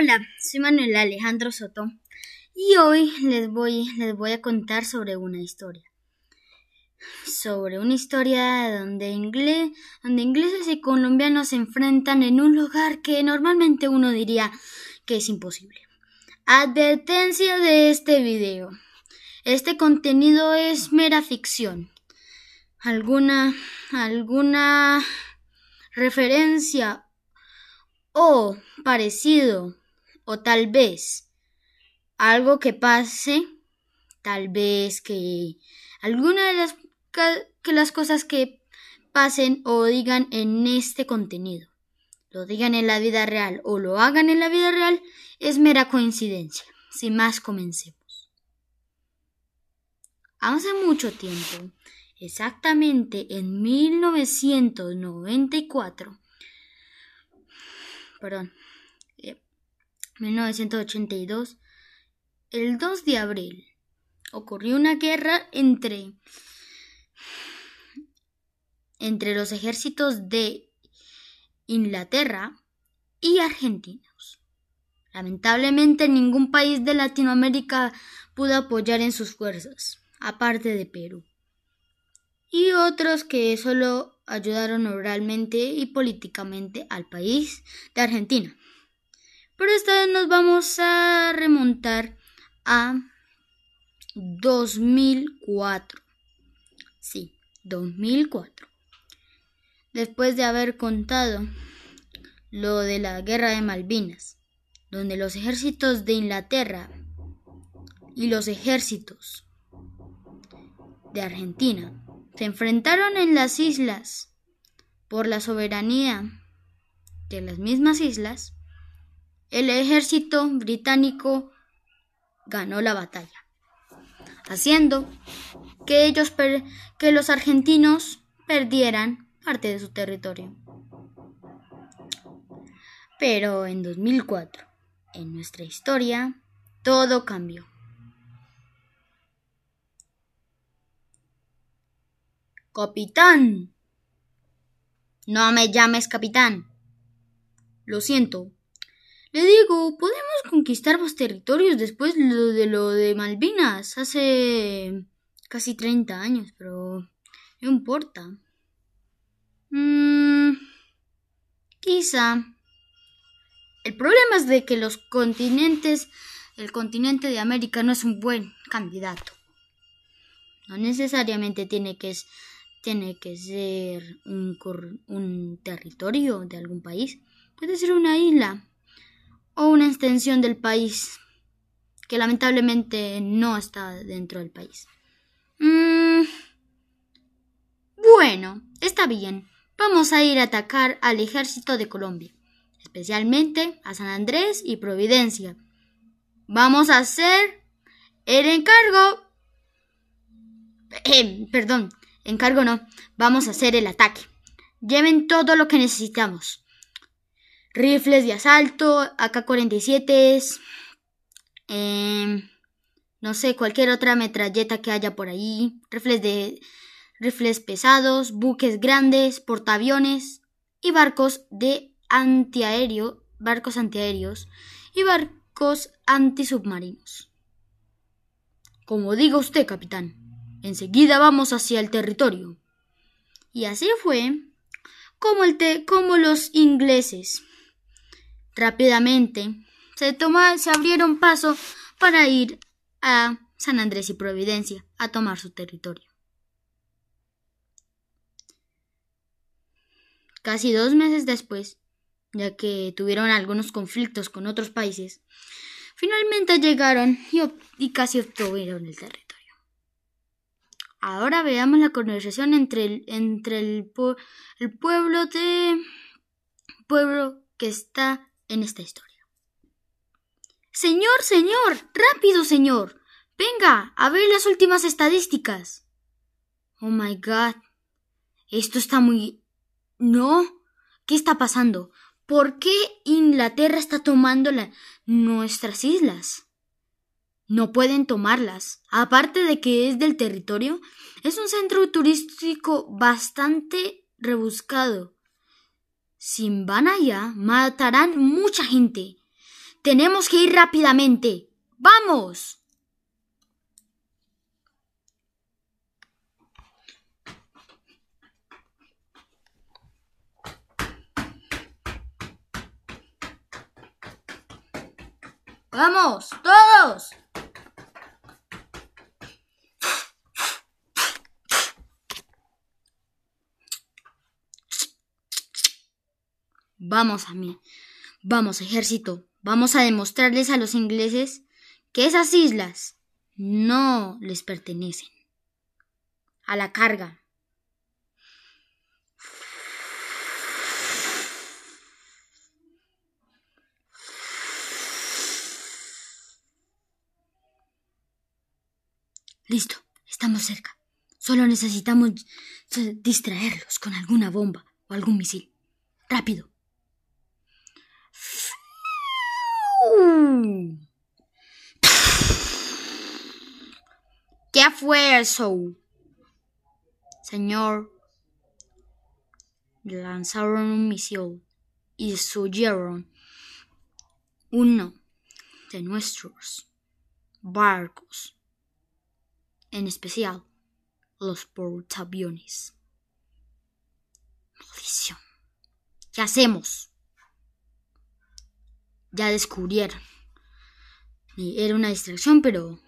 Hola, soy Manuel Alejandro Soto y hoy les voy, les voy a contar sobre una historia. Sobre una historia donde, donde ingleses y colombianos se enfrentan en un lugar que normalmente uno diría que es imposible. Advertencia de este video. Este contenido es mera ficción. Alguna, alguna referencia o parecido o tal vez algo que pase, tal vez que alguna de las, que las cosas que pasen o digan en este contenido, lo digan en la vida real o lo hagan en la vida real, es mera coincidencia. Sin más, comencemos. Hace mucho tiempo, exactamente en 1994, perdón, 1982, eh, el 2 de abril, ocurrió una guerra entre, entre los ejércitos de Inglaterra y argentinos. Lamentablemente ningún país de Latinoamérica pudo apoyar en sus fuerzas, aparte de Perú. Y otros que solo ayudaron oralmente y políticamente al país de Argentina. Pero esta vez nos vamos a remontar a 2004. Sí, 2004. Después de haber contado lo de la guerra de Malvinas, donde los ejércitos de Inglaterra y los ejércitos de Argentina se enfrentaron en las islas por la soberanía de las mismas islas, el ejército británico ganó la batalla, haciendo que ellos que los argentinos perdieran parte de su territorio. Pero en 2004, en nuestra historia, todo cambió. Capitán. No me llames capitán. Lo siento. Le digo, podemos conquistar más territorios después de lo de Malvinas hace casi 30 años, pero no importa. Mm, quizá. El problema es de que los continentes, el continente de América no es un buen candidato. No necesariamente tiene que, tiene que ser un, un territorio de algún país. Puede ser una isla o una extensión del país que lamentablemente no está dentro del país. Mm, bueno, está bien. Vamos a ir a atacar al ejército de Colombia, especialmente a San Andrés y Providencia. Vamos a hacer el encargo. Eh, perdón, encargo no. Vamos a hacer el ataque. Lleven todo lo que necesitamos. Rifles de asalto, AK-47, em, no sé, cualquier otra metralleta que haya por ahí. Rifles de rifles pesados, buques grandes, portaaviones y barcos de antiaéreo, barcos antiaéreos y barcos antisubmarinos. Como diga usted, capitán, enseguida vamos hacia el territorio. Y así fue como, el como los ingleses rápidamente se, se abrieron paso para ir a San Andrés y Providencia a tomar su territorio. Casi dos meses después, ya que tuvieron algunos conflictos con otros países, finalmente llegaron y, casi obtuvieron el territorio. Ahora veamos la conversación entre el, entre el, el pueblo de pueblo que está en esta historia. Señor, señor, rápido, señor. Venga, a ver las últimas estadísticas. Oh my god. Esto está muy no. ¿Qué está pasando? ¿Por qué Inglaterra está tomando nuestras islas? No pueden tomarlas. Aparte de que es del territorio, es un centro turístico bastante rebuscado. Si van allá, matarán mucha gente. Tenemos que ir rápidamente. ¡Vamos! ¡Vamos! ¡Todos! Vamos a mí. Vamos, ejército. Vamos a demostrarles a los ingleses que esas islas no les pertenecen. A la carga. Listo, estamos cerca. Solo necesitamos distraerlos con alguna bomba o algún misil. Rápido. ¿Qué fue eso? Señor, lanzaron un misil y destruyeron uno de nuestros barcos, en especial los portaaviones. Maldición. ¿Qué hacemos? Ya descubrieron. Era una distracción, pero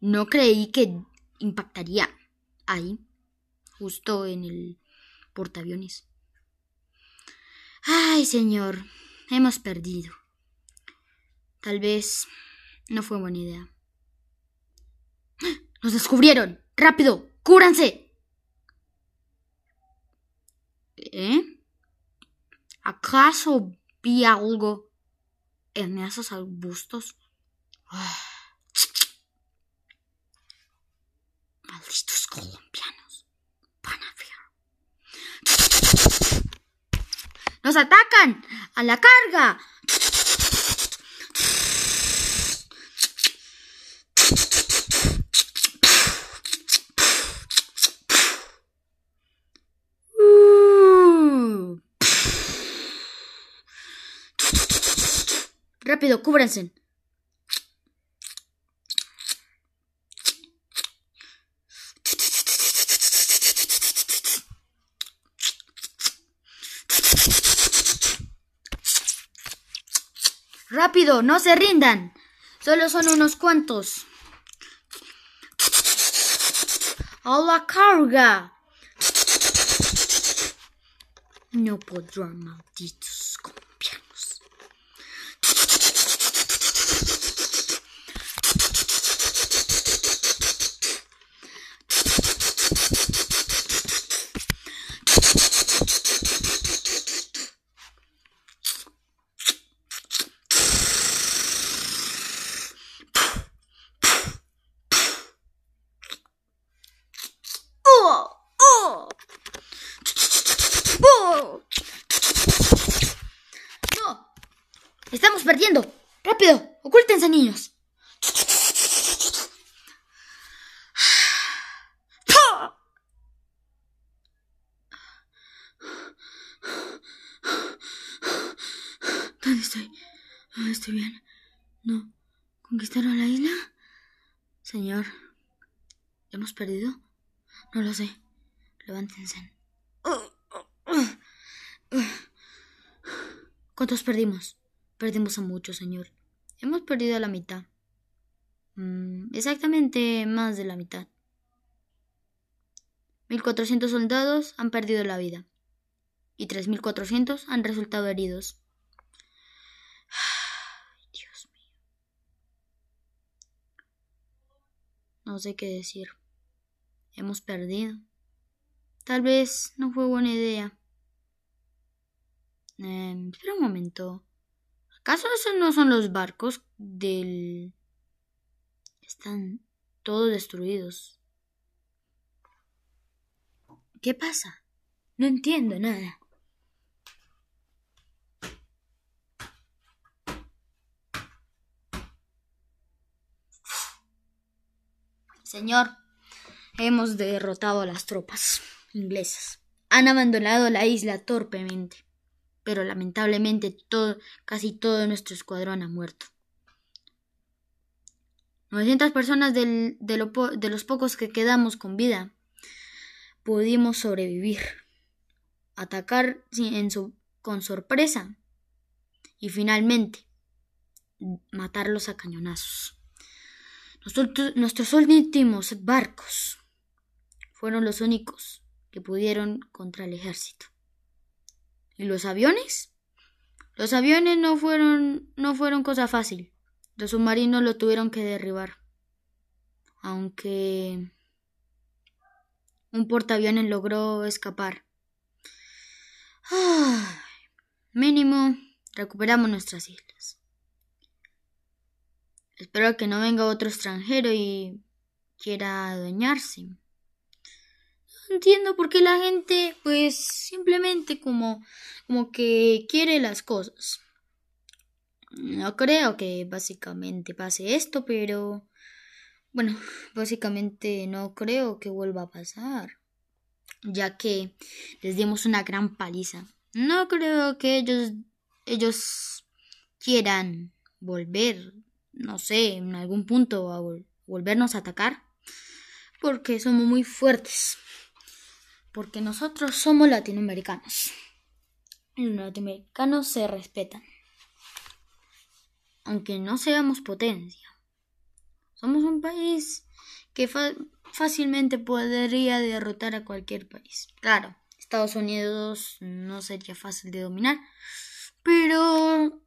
no creí que impactaría ahí, justo en el portaaviones. Ay, señor, hemos perdido. Tal vez no fue buena idea. ¡Nos descubrieron! ¡Rápido! ¡Cúranse! ¿Eh? ¿Acaso vi algo en esos arbustos? Malditos colombianos. Van a ver. ¡Nos atacan! ¡A la carga! Rápido, cúbranse. Rápido, no se rindan. Solo son unos cuantos. A la carga. No podrán, malditos. Estamos perdiendo. Rápido, ocúltense, niños. ¿Dónde estoy? ¿Dónde estoy bien? ¿No? ¿Conquistaron la isla? Señor, ¿hemos perdido? No lo sé. Levántense. ¿Cuántos perdimos? Perdimos a muchos, señor. Hemos perdido la mitad. Mm, exactamente más de la mitad. 1.400 soldados han perdido la vida y 3.400 han resultado heridos. Dios mío. No sé qué decir. Hemos perdido. Tal vez no fue buena idea. Eh, espera un momento. ¿Acaso esos no son los barcos del... Están todos destruidos. ¿Qué pasa? No entiendo nada. Señor, hemos derrotado a las tropas inglesas. Han abandonado la isla torpemente. Pero lamentablemente casi todo nuestro escuadrón ha muerto. 900 personas de, los pocos que quedamos con vida pudimos sobrevivir, atacar con sorpresa y finalmente matarlos a cañonazos. nuestros últimos barcos fueron los únicos que pudieron contra el ejército. ¿Y los aviones? Los aviones no fueron no fueron cosa fácil. Los submarinos lo tuvieron que derribar. Aunque un portaaviones logró escapar. mínimo recuperamos nuestras islas. Espero que no venga otro extranjero y quiera adueñarse. Entiendo por qué la gente, pues, simplemente como, como que quiere las cosas. No creo que básicamente pase esto, pero bueno, básicamente no creo que vuelva a pasar, ya que les dimos una gran paliza. No creo que ellos ellos quieran volver, no sé, en algún punto a volvernos a atacar, porque somos muy fuertes, porque nosotros somos latinoamericanos. Los latinoamericanos se respetan aunque no seamos potencia. Somos un país que fácilmente podría derrotar a cualquier país. Claro, Estados Unidos no sería fácil de dominar, pero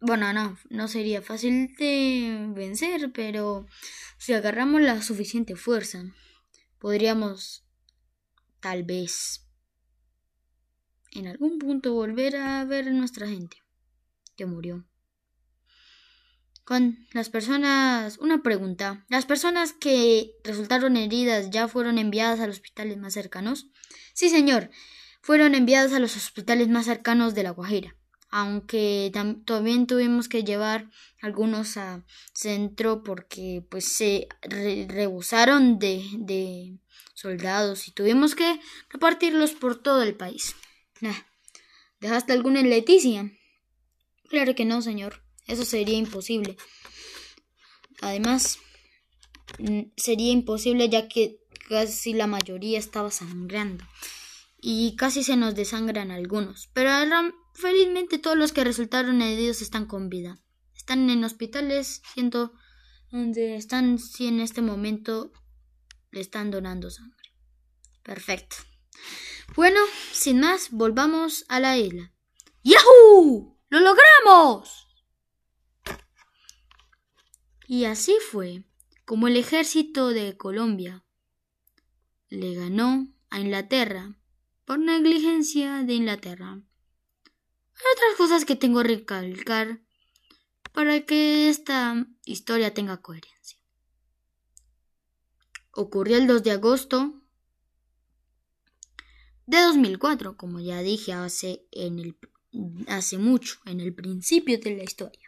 bueno, no, no sería fácil de vencer, pero si agarramos la suficiente fuerza, podríamos tal vez en algún punto volver a ver nuestra gente que murió con las personas. Una pregunta. ¿Las personas que resultaron heridas ya fueron enviadas a los hospitales más cercanos? Sí, señor. Fueron enviadas a los hospitales más cercanos de La Guajira. Aunque también tuvimos que llevar algunos a centro porque pues se de, de soldados y tuvimos que repartirlos por todo el país. ¿Dejaste alguna en Leticia? Claro que no, señor. Eso sería imposible. Además, sería imposible ya que casi la mayoría estaba sangrando y casi se nos desangran algunos. Pero felizmente todos los que resultaron heridos están con vida. Están en hospitales, siento donde están, si en este momento le están donando sangre. Perfecto. Bueno, sin más, volvamos a la isla. ¡Yahoo! ¡Lo logramos! Y así fue como el ejército de Colombia le ganó a Inglaterra por negligencia de Inglaterra. Hay otras cosas que tengo que recalcar para que esta historia tenga coherencia. Ocurrió el 2 de agosto de 2004, como ya dije hace, en el, hace mucho, en el principio de la historia.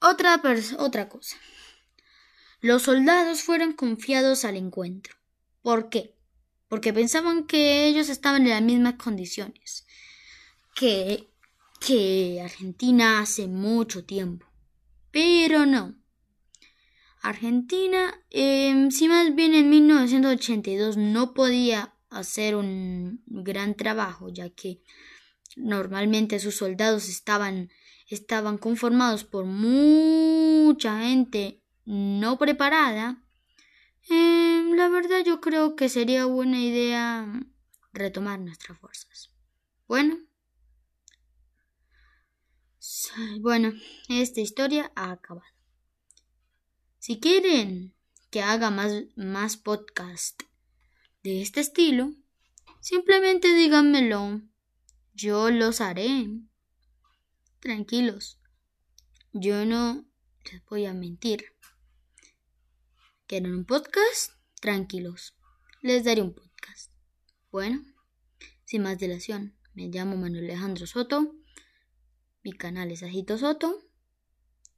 Otra, otra cosa. Los soldados fueron confiados al encuentro. ¿Por qué? Porque pensaban que ellos estaban en las mismas condiciones que, que Argentina hace mucho tiempo. Pero no. Argentina, em, si más bien en 1982 no podía hacer un gran trabajo, ya que normalmente sus soldados estaban estaban conformados por mucha gente no preparada, em, la verdad yo creo que sería buena idea retomar nuestras fuerzas. Bueno. Bueno, esta historia ha acabado. Si quieren que haga más, más podcast de este estilo, simplemente díganmelo. Yo los haré. Tranquilos, yo no les voy a mentir. ¿Quieren un podcast? Tranquilos, les daré un podcast. Bueno, sin más dilación, me llamo Manuel Alejandro Soto. Mi canal es Ajito Soto,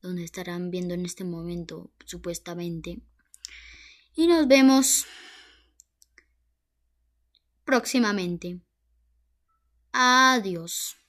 donde estarán viendo en este momento, supuestamente. Y nos vemos próximamente. Adiós.